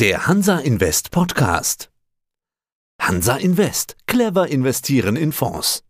Der Hansa Invest Podcast. Hansa Invest. Clever investieren in Fonds.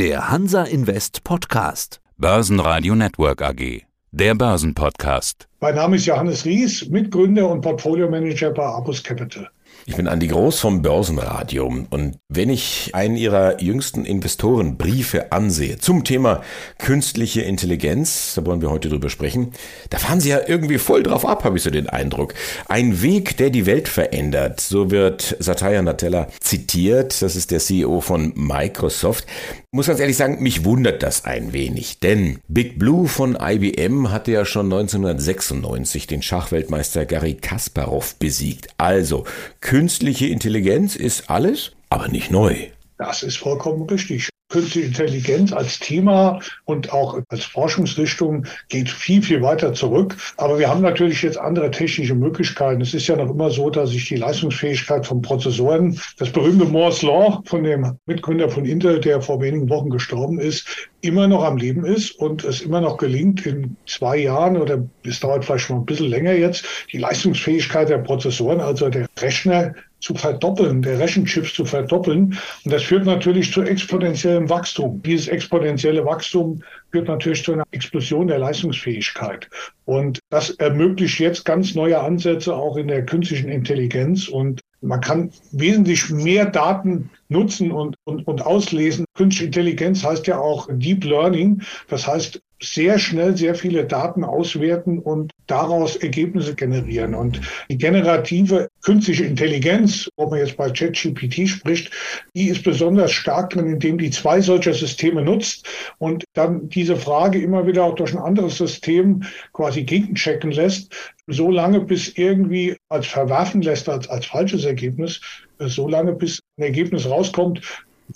Der Hansa Invest Podcast. Börsenradio Network AG. Der Börsenpodcast. Mein Name ist Johannes Ries, Mitgründer und Portfolio-Manager bei Abus Capital. Ich bin Andi Groß vom Börsenradio und wenn ich einen Ihrer jüngsten Investorenbriefe ansehe zum Thema künstliche Intelligenz, da wollen wir heute drüber sprechen, da fahren Sie ja irgendwie voll drauf ab, habe ich so den Eindruck. Ein Weg, der die Welt verändert, so wird Satya Nadella zitiert, das ist der CEO von Microsoft. Ich muss ganz ehrlich sagen, mich wundert das ein wenig, denn Big Blue von IBM hatte ja schon 1996 den Schachweltmeister Garry Kasparov besiegt. Also Künstliche Intelligenz ist alles, aber nicht neu. Das ist vollkommen richtig. Künstliche Intelligenz als Thema und auch als Forschungsrichtung geht viel, viel weiter zurück. Aber wir haben natürlich jetzt andere technische Möglichkeiten. Es ist ja noch immer so, dass sich die Leistungsfähigkeit von Prozessoren, das berühmte Moore's Law von dem Mitgründer von Intel, der vor wenigen Wochen gestorben ist, immer noch am Leben ist und es immer noch gelingt, in zwei Jahren oder es dauert vielleicht schon ein bisschen länger jetzt, die Leistungsfähigkeit der Prozessoren, also der Rechner, zu verdoppeln, der Rechenchips zu verdoppeln. Und das führt natürlich zu exponentiellem Wachstum. Dieses exponentielle Wachstum führt natürlich zu einer Explosion der Leistungsfähigkeit. Und das ermöglicht jetzt ganz neue Ansätze auch in der künstlichen Intelligenz. Und man kann wesentlich mehr Daten nutzen und, und, und auslesen. Künstliche Intelligenz heißt ja auch Deep Learning. Das heißt, sehr schnell sehr viele Daten auswerten und daraus Ergebnisse generieren. Und die generative künstliche Intelligenz, wo man jetzt bei ChatGPT spricht, die ist besonders stark drin, indem die zwei solcher Systeme nutzt und dann diese Frage immer wieder auch durch ein anderes System quasi gegenchecken lässt, so lange bis irgendwie als verwerfen lässt, als, als falsches Ergebnis, so lange bis ein Ergebnis rauskommt,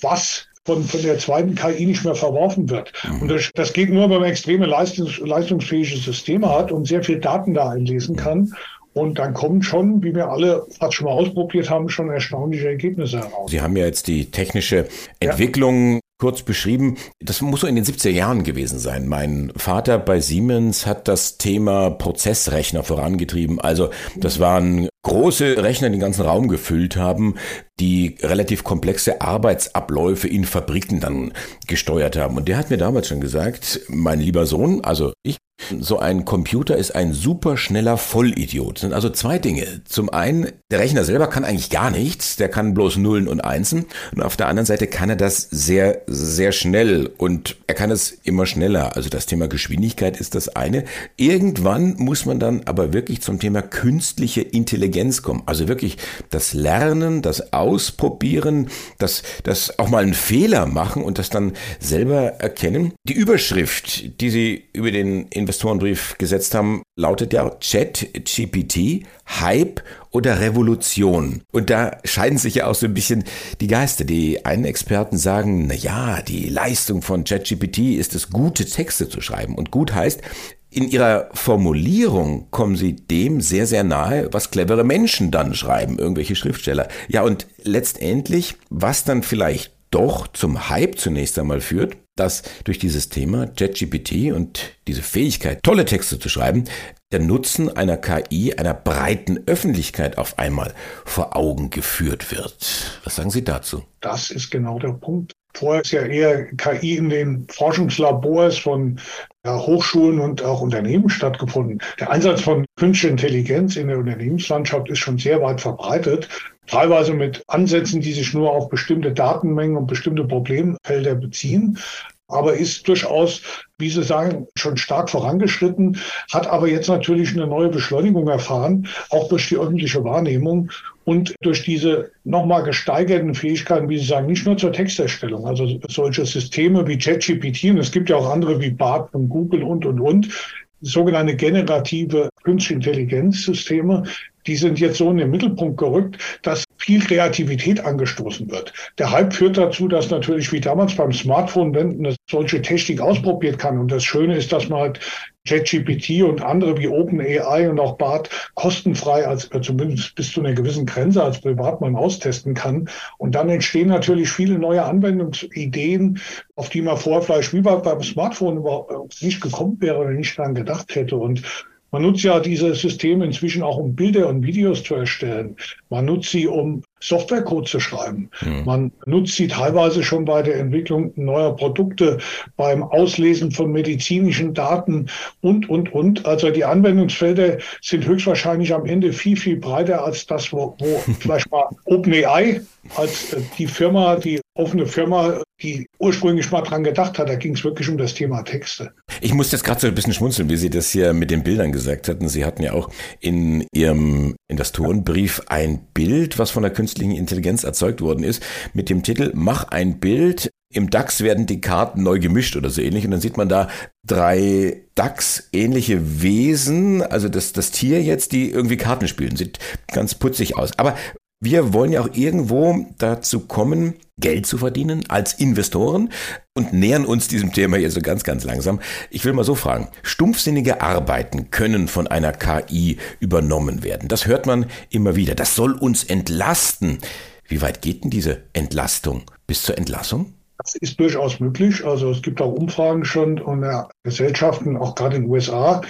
was von, von der zweiten KI nicht mehr verworfen wird. Mhm. Und das, das, geht nur, wenn man extreme leistungs, leistungsfähige Systeme hat und sehr viel Daten da einlesen kann. Und dann kommen schon, wie wir alle fast schon mal ausprobiert haben, schon erstaunliche Ergebnisse heraus. Sie haben ja jetzt die technische Entwicklung ja kurz beschrieben. Das muss so in den 70er Jahren gewesen sein. Mein Vater bei Siemens hat das Thema Prozessrechner vorangetrieben. Also das waren große Rechner, den ganzen Raum gefüllt haben, die relativ komplexe Arbeitsabläufe in Fabriken dann gesteuert haben. Und der hat mir damals schon gesagt, mein lieber Sohn, also ich so ein Computer ist ein super schneller Vollidiot. Das sind also zwei Dinge. Zum einen, der Rechner selber kann eigentlich gar nichts, der kann bloß Nullen und Einsen. Und auf der anderen Seite kann er das sehr, sehr schnell und er kann es immer schneller. Also das Thema Geschwindigkeit ist das eine. Irgendwann muss man dann aber wirklich zum Thema künstliche Intelligenz kommen. Also wirklich das Lernen, das Ausprobieren, das, das auch mal einen Fehler machen und das dann selber erkennen. Die Überschrift, die Sie über den Investorenbrief gesetzt haben, lautet ja Chat GPT, Hype oder Revolution. Und da scheiden sich ja auch so ein bisschen die Geister. Die einen Experten sagen, na ja, die Leistung von ChatGPT ist es, gute Texte zu schreiben. Und gut heißt, in ihrer Formulierung kommen sie dem sehr, sehr nahe, was clevere Menschen dann schreiben, irgendwelche Schriftsteller. Ja, und letztendlich, was dann vielleicht doch zum Hype zunächst einmal führt, dass durch dieses Thema JetGPT und diese Fähigkeit, tolle Texte zu schreiben, der Nutzen einer KI einer breiten Öffentlichkeit auf einmal vor Augen geführt wird. Was sagen Sie dazu? Das ist genau der Punkt. Vorher ist ja eher KI in den Forschungslabors von ja, Hochschulen und auch Unternehmen stattgefunden. Der Einsatz von künstlicher Intelligenz in der Unternehmenslandschaft ist schon sehr weit verbreitet. Teilweise mit Ansätzen, die sich nur auf bestimmte Datenmengen und bestimmte Problemfelder beziehen aber ist durchaus, wie Sie sagen, schon stark vorangeschritten, hat aber jetzt natürlich eine neue Beschleunigung erfahren, auch durch die öffentliche Wahrnehmung und durch diese nochmal gesteigerten Fähigkeiten, wie Sie sagen, nicht nur zur Texterstellung, also solche Systeme wie ChatGPT und es gibt ja auch andere wie BART von Google und, und, und, sogenannte generative künstliche Intelligenzsysteme, die sind jetzt so in den Mittelpunkt gerückt, dass viel Kreativität angestoßen wird. Der Hype führt dazu, dass natürlich wie damals beim Smartphone, wenn eine solche Technik ausprobiert kann. Und das Schöne ist, dass man halt ChatGPT und andere wie OpenAI und auch BART kostenfrei als äh, zumindest bis zu einer gewissen Grenze als Privatmann austesten kann. Und dann entstehen natürlich viele neue Anwendungsideen, auf die man vorher vielleicht wie beim Smartphone überhaupt nicht gekommen wäre oder nicht daran gedacht hätte. Und Man nutzt ja diese Systeme inzwischen auch, um Bilder und Videos zu erstellen. Man nutzt sie, um Softwarecode zu schreiben. Mhm. Man nutzt sie teilweise schon bei der Entwicklung neuer Produkte, beim Auslesen von medizinischen Daten und, und, und. Also die Anwendungsfelder sind höchstwahrscheinlich am Ende viel, viel breiter als das, wo, wo vielleicht mal OpenAI als äh, die Firma, die offene Firma, die ursprünglich mal dran gedacht hat. Da ging es wirklich um das Thema Texte. Ich muss jetzt gerade so ein bisschen schmunzeln, wie Sie das hier mit den Bildern gesagt hatten. Sie hatten ja auch in Ihrem Investorenbrief ein Bild, was von der künstlichen Intelligenz erzeugt worden ist, mit dem Titel Mach ein Bild. Im DAX werden die Karten neu gemischt oder so ähnlich. Und dann sieht man da drei DAX-ähnliche Wesen, also das, das Tier jetzt, die irgendwie Karten spielen. Sieht ganz putzig aus. Aber wir wollen ja auch irgendwo dazu kommen, Geld zu verdienen als Investoren und nähern uns diesem Thema hier so ganz, ganz langsam. Ich will mal so fragen, stumpfsinnige Arbeiten können von einer KI übernommen werden. Das hört man immer wieder. Das soll uns entlasten. Wie weit geht denn diese Entlastung bis zur Entlassung? Das ist durchaus möglich. Also es gibt auch Umfragen schon und Gesellschaften, auch gerade in den USA,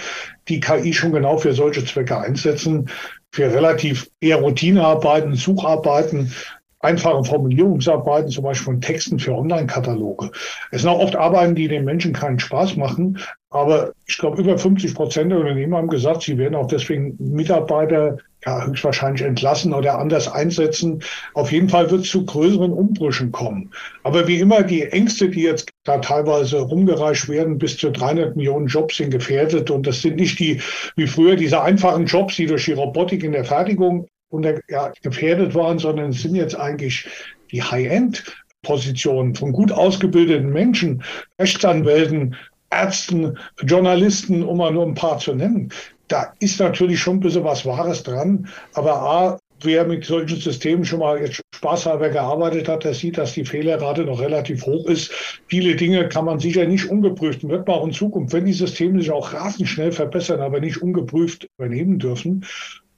die KI schon genau für solche Zwecke einsetzen für relativ eher Routinearbeiten, Sucharbeiten, einfache Formulierungsarbeiten, zum Beispiel von Texten für Online-Kataloge. Es sind auch oft Arbeiten, die den Menschen keinen Spaß machen. Aber ich glaube, über 50 Prozent der Unternehmen haben gesagt, sie werden auch deswegen Mitarbeiter ja, höchstwahrscheinlich entlassen oder anders einsetzen. Auf jeden Fall wird es zu größeren Umbrüchen kommen. Aber wie immer, die Ängste, die jetzt da teilweise rumgereicht werden, bis zu 300 Millionen Jobs sind gefährdet. Und das sind nicht die, wie früher, diese einfachen Jobs, die durch die Robotik in der Fertigung unter, ja, gefährdet waren, sondern es sind jetzt eigentlich die High-End Positionen von gut ausgebildeten Menschen, Rechtsanwälten, Ärzten, Journalisten, um mal nur ein paar zu nennen. Da ist natürlich schon ein bisschen was Wahres dran. Aber A, wer mit solchen Systemen schon mal jetzt spaßhalber gearbeitet hat, der sieht, dass die Fehlerrate noch relativ hoch ist. Viele Dinge kann man sicher nicht ungeprüft und wird man auch in Zukunft, wenn die Systeme sich auch rasend schnell verbessern, aber nicht ungeprüft übernehmen dürfen.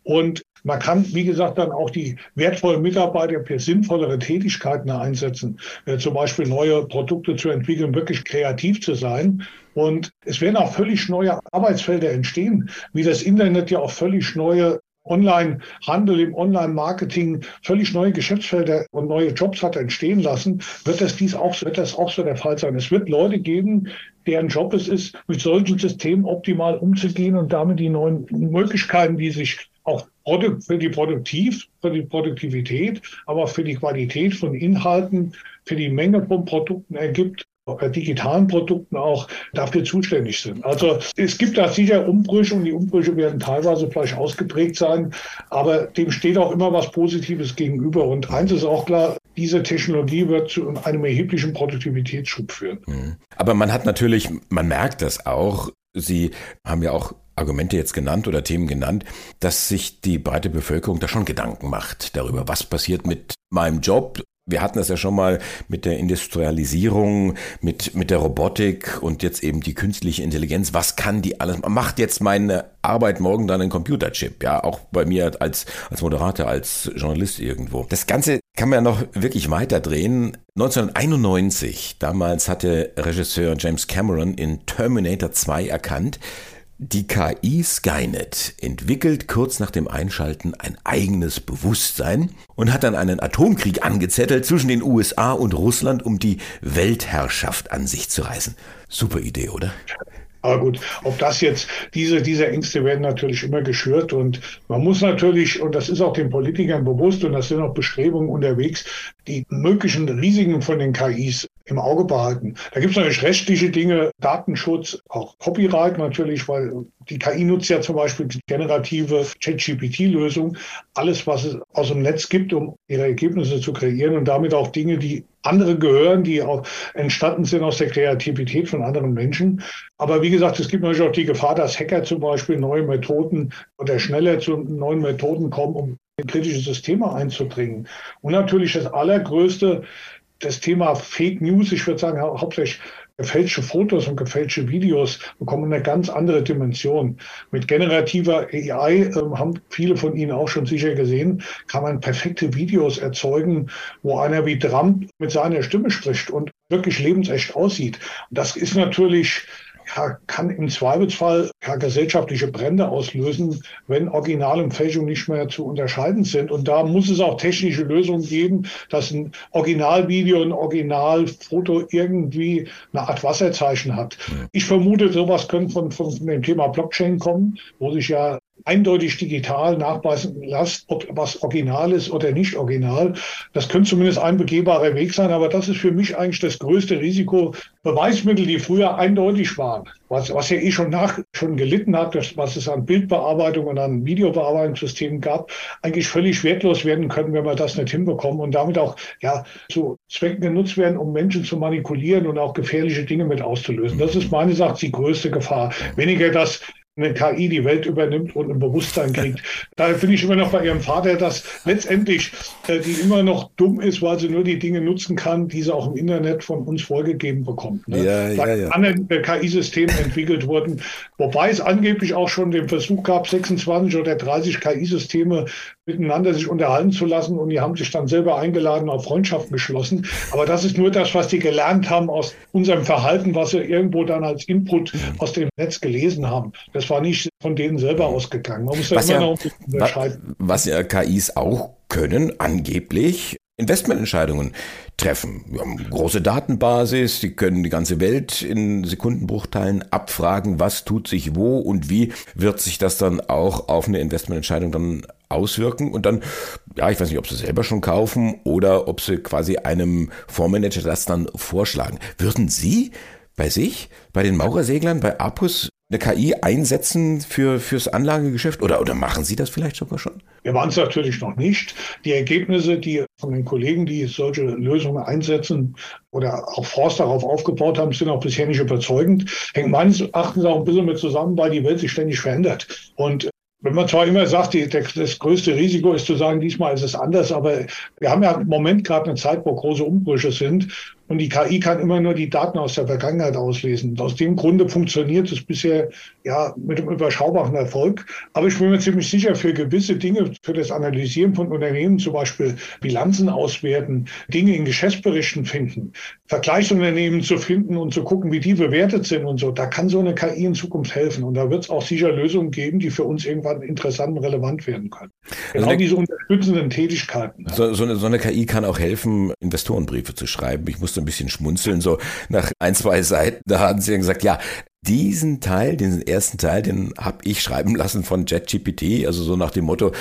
Und man kann, wie gesagt, dann auch die wertvollen Mitarbeiter für sinnvollere Tätigkeiten einsetzen, äh, zum Beispiel neue Produkte zu entwickeln, wirklich kreativ zu sein. Und es werden auch völlig neue Arbeitsfelder entstehen, wie das Internet ja auch völlig neue Online-Handel, im Online-Marketing völlig neue Geschäftsfelder und neue Jobs hat entstehen lassen, wird das dies auch, wird das auch so der Fall sein. Es wird Leute geben, deren Job es ist, mit solchen Systemen optimal umzugehen und damit die neuen Möglichkeiten, die sich auch für die Produktiv, für die Produktivität, aber für die Qualität von Inhalten, für die Menge von Produkten ergibt, digitalen Produkten auch dafür zuständig sind. Also es gibt da sicher Umbrüche und die Umbrüche werden teilweise vielleicht ausgeprägt sein, aber dem steht auch immer was Positives gegenüber. Und eins ist auch klar, diese Technologie wird zu einem erheblichen Produktivitätsschub führen. Mhm. Aber man hat natürlich, man merkt das auch, Sie haben ja auch Argumente jetzt genannt oder Themen genannt, dass sich die breite Bevölkerung da schon Gedanken macht darüber, was passiert mit meinem Job. Wir hatten das ja schon mal mit der Industrialisierung, mit, mit der Robotik und jetzt eben die künstliche Intelligenz. Was kann die alles? Macht jetzt meine Arbeit morgen dann ein Computerchip? Ja, auch bei mir als, als Moderator, als Journalist irgendwo. Das Ganze kann man ja noch wirklich weiter drehen. 1991, damals hatte Regisseur James Cameron in Terminator 2 erkannt, die KI Skynet entwickelt kurz nach dem Einschalten ein eigenes Bewusstsein und hat dann einen Atomkrieg angezettelt zwischen den USA und Russland, um die Weltherrschaft an sich zu reißen. Super Idee, oder? Aber gut, ob das jetzt, diese, diese Ängste werden natürlich immer geschürt und man muss natürlich, und das ist auch den Politikern bewusst und das sind auch Bestrebungen unterwegs, die möglichen Risiken von den KIs im Auge behalten. Da gibt es natürlich rechtliche Dinge, Datenschutz, auch Copyright natürlich, weil die KI nutzt ja zum Beispiel die generative ChatGPT-Lösung, alles, was es aus dem Netz gibt, um ihre Ergebnisse zu kreieren und damit auch Dinge, die andere gehören, die auch entstanden sind aus der Kreativität von anderen Menschen. Aber wie gesagt, es gibt natürlich auch die Gefahr, dass Hacker zum Beispiel neue Methoden oder schneller zu neuen Methoden kommen, um in kritische Systeme einzudringen. Und natürlich das allergrößte, das Thema Fake News, ich würde sagen hauptsächlich gefälschte Fotos und gefälschte Videos bekommen eine ganz andere Dimension. Mit generativer AI äh, haben viele von Ihnen auch schon sicher gesehen, kann man perfekte Videos erzeugen, wo einer wie Trump mit seiner Stimme spricht und wirklich lebensecht aussieht. Und das ist natürlich kann im Zweifelsfall gesellschaftliche Brände auslösen, wenn Original und Fälschung nicht mehr zu unterscheiden sind. Und da muss es auch technische Lösungen geben, dass ein Originalvideo, ein Originalfoto irgendwie eine Art Wasserzeichen hat. Ich vermute, sowas könnte von, von dem Thema Blockchain kommen, wo sich ja eindeutig digital nachweisen lässt, ob was original ist oder nicht original. Das könnte zumindest ein begehbarer Weg sein, aber das ist für mich eigentlich das größte Risiko. Beweismittel, die früher eindeutig waren, was, was ja eh schon nach, schon gelitten hat, das, was es an Bildbearbeitung und an Videobearbeitungssystemen gab, eigentlich völlig wertlos werden können, wenn wir das nicht hinbekommen und damit auch, ja, zu Zwecken genutzt werden, um Menschen zu manipulieren und auch gefährliche Dinge mit auszulösen. Das ist meines Erachtens die größte Gefahr. Weniger das eine KI die Welt übernimmt und ein Bewusstsein kriegt. Da bin ich immer noch bei Ihrem Vater, dass letztendlich äh, die immer noch dumm ist, weil sie nur die Dinge nutzen kann, die sie auch im Internet von uns vorgegeben bekommt. Ne? Ja, ja, ja. anderen äh, KI-Systemen entwickelt wurden, wobei es angeblich auch schon den Versuch gab, 26 oder 30 KI-Systeme miteinander sich unterhalten zu lassen und die haben sich dann selber eingeladen, auf Freundschaften geschlossen. Aber das ist nur das, was die gelernt haben aus unserem Verhalten, was sie irgendwo dann als Input aus dem Netz gelesen haben. Das war nicht von denen selber ausgegangen. Man muss da was immer ja, noch unterscheiden. Was ja KIs auch können, angeblich, Investmententscheidungen treffen. Wir haben große Datenbasis, die können die ganze Welt in Sekundenbruchteilen abfragen, was tut sich wo und wie wird sich das dann auch auf eine Investmententscheidung dann auswirken und dann, ja, ich weiß nicht, ob sie selber schon kaufen oder ob sie quasi einem Fondsmanager das dann vorschlagen. Würden Sie bei sich, bei den Maurerseglern, bei Apus eine KI einsetzen für, fürs Anlagegeschäft oder, oder machen Sie das vielleicht sogar schon? Wir waren es natürlich noch nicht. Die Ergebnisse, die von den Kollegen, die solche Lösungen einsetzen oder auch Forst darauf aufgebaut haben, sind auch bisher nicht überzeugend. Hängt meines Erachtens auch ein bisschen mit zusammen, weil die Welt sich ständig verändert. Und wenn man zwar immer sagt, die, der, das größte Risiko ist zu sagen, diesmal ist es anders, aber wir haben ja im Moment gerade eine Zeit, wo große Umbrüche sind und die KI kann immer nur die Daten aus der Vergangenheit auslesen. Aus dem Grunde funktioniert es bisher ja mit einem überschaubaren Erfolg. Aber ich bin mir ziemlich sicher, für gewisse Dinge, für das Analysieren von Unternehmen, zum Beispiel Bilanzen auswerten, Dinge in Geschäftsberichten finden, Vergleichsunternehmen zu finden und zu gucken, wie die bewertet sind und so, da kann so eine KI in Zukunft helfen. Und da wird es auch sicher Lösungen geben, die für uns irgendwann interessant und relevant werden können. Genau also diese unterstützenden Tätigkeiten. So, so, eine, so eine KI kann auch helfen, Investorenbriefe zu schreiben. Ich musste ein bisschen schmunzeln, so nach ein, zwei Seiten. Da hatten sie dann gesagt, ja, diesen Teil, diesen ersten Teil, den habe ich schreiben lassen von JetGPT, also so nach dem Motto,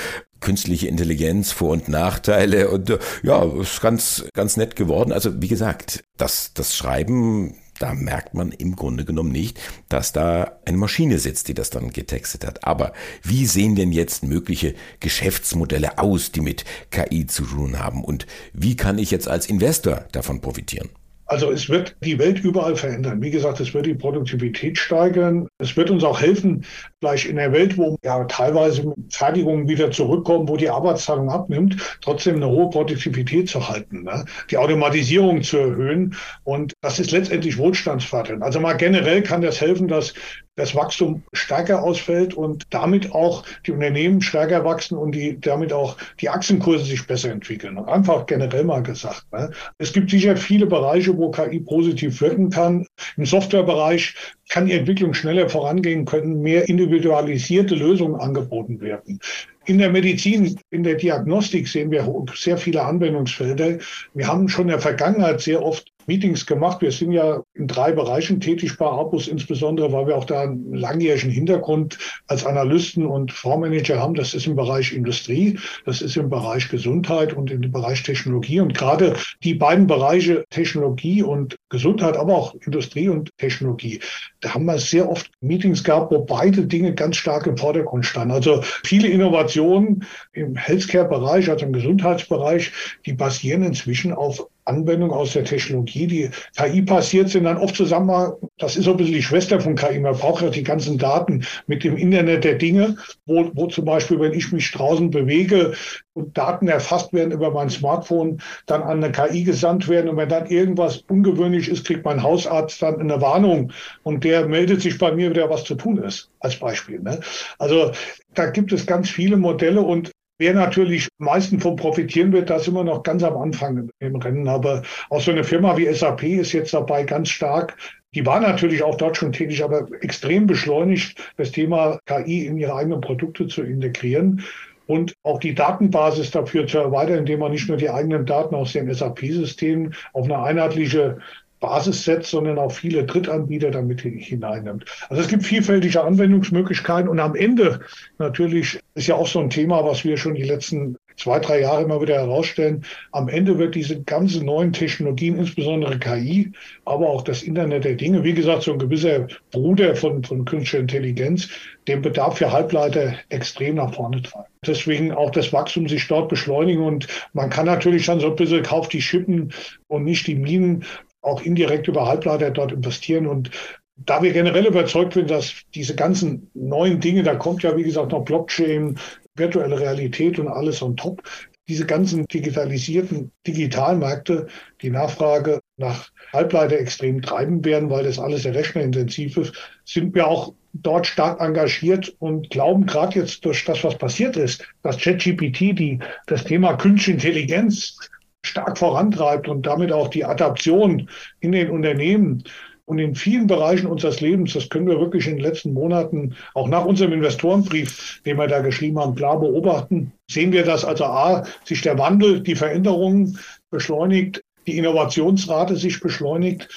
künstliche Intelligenz, Vor- und Nachteile und äh, ja, ist ganz, ganz nett geworden. Also wie gesagt, das, das Schreiben, da merkt man im Grunde genommen nicht, dass da eine Maschine sitzt, die das dann getextet hat. Aber wie sehen denn jetzt mögliche Geschäftsmodelle aus, die mit KI zu tun haben? Und wie kann ich jetzt als Investor davon profitieren? Also es wird die Welt überall verändern. Wie gesagt, es wird die Produktivität steigern. Es wird uns auch helfen, vielleicht in der Welt, wo ja teilweise Fertigungen wieder zurückkommen, wo die Arbeitsteilung abnimmt, trotzdem eine hohe Produktivität zu halten, ne? die Automatisierung zu erhöhen. Und das ist letztendlich wohlstandsfördernd. Also mal generell kann das helfen, dass das Wachstum stärker ausfällt und damit auch die Unternehmen stärker wachsen und die, damit auch die Aktienkurse sich besser entwickeln. Einfach generell mal gesagt. Ne? Es gibt sicher viele Bereiche, wo KI positiv wirken kann. Im Softwarebereich kann die Entwicklung schneller vorangehen, können mehr individualisierte Lösungen angeboten werden. In der Medizin, in der Diagnostik sehen wir sehr viele Anwendungsfelder. Wir haben schon in der Vergangenheit sehr oft Meetings gemacht. Wir sind ja in drei Bereichen tätig bei Abus, insbesondere weil wir auch da einen langjährigen Hintergrund als Analysten und Fondsmanager haben. Das ist im Bereich Industrie, das ist im Bereich Gesundheit und im Bereich Technologie. Und gerade die beiden Bereiche Technologie und Gesundheit, aber auch Industrie und Technologie, da haben wir sehr oft Meetings gehabt, wo beide Dinge ganz stark im Vordergrund standen. Also viele Innovationen im Healthcare-Bereich, also im Gesundheitsbereich, die basieren inzwischen auf Anwendung aus der Technologie, die KI passiert sind, dann oft zusammen, das ist so ein bisschen die Schwester von KI. Man braucht ja die ganzen Daten mit dem Internet der Dinge, wo, wo zum Beispiel, wenn ich mich draußen bewege und Daten erfasst werden über mein Smartphone, dann an eine KI gesandt werden. Und wenn dann irgendwas ungewöhnlich ist, kriegt mein Hausarzt dann eine Warnung und der meldet sich bei mir, wieder was zu tun ist, als Beispiel. Ne? Also da gibt es ganz viele Modelle und Wer natürlich am meisten von profitieren wird, das immer noch ganz am Anfang im Rennen. Aber auch so eine Firma wie SAP ist jetzt dabei, ganz stark Die war natürlich auch dort schon tätig, aber extrem beschleunigt, das Thema KI in ihre eigenen Produkte zu integrieren und auch die Datenbasis dafür zu erweitern, indem man nicht nur die eigenen Daten aus den SAP-Systemen auf eine einheitliche Basis setzt, sondern auch viele Drittanbieter damit hineinnimmt. Also es gibt vielfältige Anwendungsmöglichkeiten und am Ende natürlich ist ja auch so ein Thema, was wir schon die letzten zwei, drei Jahre immer wieder herausstellen. Am Ende wird diese ganzen neuen Technologien, insbesondere KI, aber auch das Internet der Dinge, wie gesagt, so ein gewisser Bruder von, von künstlicher Intelligenz, den Bedarf für Halbleiter extrem nach vorne treiben. Deswegen auch das Wachstum sich dort beschleunigen und man kann natürlich dann so ein bisschen kauft die Schippen und nicht die Minen auch indirekt über Halbleiter dort investieren. Und da wir generell überzeugt sind, dass diese ganzen neuen Dinge, da kommt ja wie gesagt noch Blockchain, virtuelle Realität und alles on top, diese ganzen digitalisierten Digitalmärkte die Nachfrage nach Halbleiter extrem treiben werden, weil das alles sehr rechnerintensiv ist, sind wir auch dort stark engagiert und glauben gerade jetzt durch das, was passiert ist, dass ChatGPT die, das Thema künstliche Intelligenz stark vorantreibt und damit auch die Adaption in den Unternehmen und in vielen Bereichen unseres Lebens, das können wir wirklich in den letzten Monaten, auch nach unserem Investorenbrief, den wir da geschrieben haben, klar beobachten, sehen wir, dass also A, sich der Wandel, die Veränderungen beschleunigt, die Innovationsrate sich beschleunigt,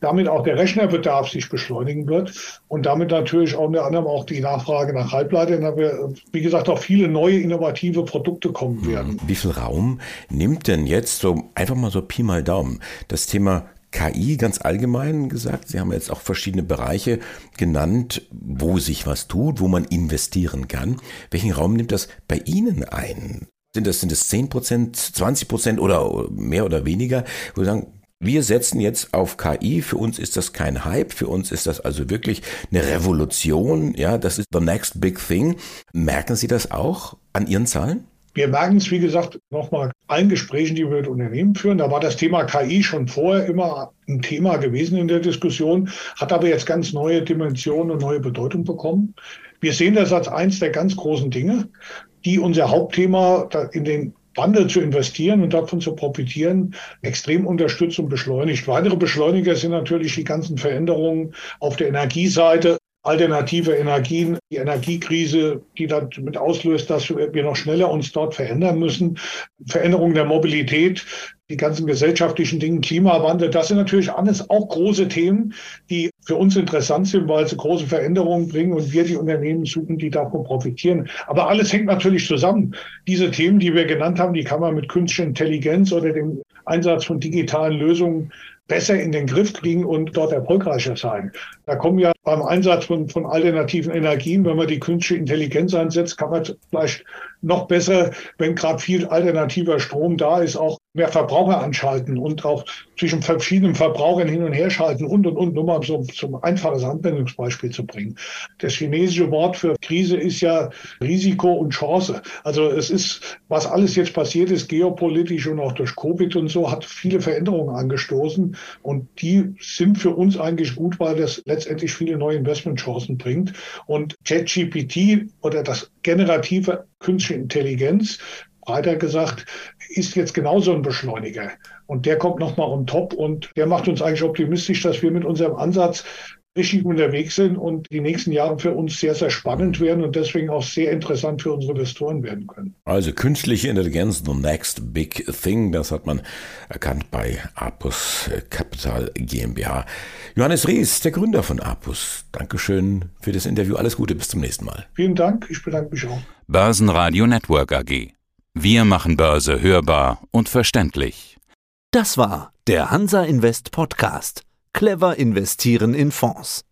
damit auch der Rechnerbedarf sich beschleunigen wird und damit natürlich auch unter anderem auch die Nachfrage nach Halbleitern, aber wie gesagt auch viele neue innovative Produkte kommen werden. Wie viel Raum nimmt denn jetzt so einfach mal so Pi mal Daumen das Thema KI ganz allgemein gesagt. Sie haben jetzt auch verschiedene Bereiche genannt, wo sich was tut, wo man investieren kann. Welchen Raum nimmt das bei Ihnen ein? Sind das, sind das 10 Prozent, 20 Prozent oder mehr oder weniger? Wo Sie sagen, wir setzen jetzt auf KI. Für uns ist das kein Hype. Für uns ist das also wirklich eine Revolution. Ja, das ist the next big thing. Merken Sie das auch an Ihren Zahlen? Wir merken es, wie gesagt, nochmal allen Gesprächen, die wir mit Unternehmen führen. Da war das Thema KI schon vorher immer ein Thema gewesen in der Diskussion, hat aber jetzt ganz neue Dimensionen und neue Bedeutung bekommen. Wir sehen das als eins der ganz großen Dinge, die unser Hauptthema in den Wandel zu investieren und davon zu profitieren, extrem unterstützt und beschleunigt. Weitere Beschleuniger sind natürlich die ganzen Veränderungen auf der Energieseite, alternative Energien, die Energiekrise, die damit auslöst, dass wir noch schneller uns dort verändern müssen, Veränderung der Mobilität, die ganzen gesellschaftlichen Dinge, Klimawandel, das sind natürlich alles auch große Themen, die für uns interessant sind, weil sie große Veränderungen bringen und wir die Unternehmen suchen, die davon profitieren. Aber alles hängt natürlich zusammen. Diese Themen, die wir genannt haben, die kann man mit künstlicher Intelligenz oder dem Einsatz von digitalen Lösungen besser in den Griff kriegen und dort erfolgreicher sein. Da kommen ja beim Einsatz von, von alternativen Energien, wenn man die künstliche Intelligenz einsetzt, kann man vielleicht noch besser, wenn gerade viel alternativer Strom da ist, auch mehr Verbraucher anschalten und auch zwischen verschiedenen Verbrauchern hin und her schalten und und und, nur mal so zum einfaches Anwendungsbeispiel zu bringen. Das chinesische Wort für Krise ist ja Risiko und Chance. Also es ist, was alles jetzt passiert ist, geopolitisch und auch durch Covid und so, hat viele Veränderungen angestoßen und die sind für uns eigentlich gut, weil das letztendlich viele neue Investmentchancen bringt. Und ChatGPT oder das generative künstliche Intelligenz breiter gesagt, ist jetzt genauso ein Beschleuniger. Und der kommt nochmal on top und der macht uns eigentlich optimistisch, dass wir mit unserem Ansatz richtig unterwegs sind und die nächsten Jahre für uns sehr, sehr spannend werden und deswegen auch sehr interessant für unsere Investoren werden können. Also künstliche Intelligenz, the next big thing, das hat man erkannt bei Apus Capital GmbH. Johannes Ries, der Gründer von Apus. Dankeschön für das Interview. Alles Gute, bis zum nächsten Mal. Vielen Dank, ich bedanke mich auch. Börsenradio Network AG. Wir machen Börse hörbar und verständlich. Das war der Hansa Invest Podcast. Clever investieren in Fonds.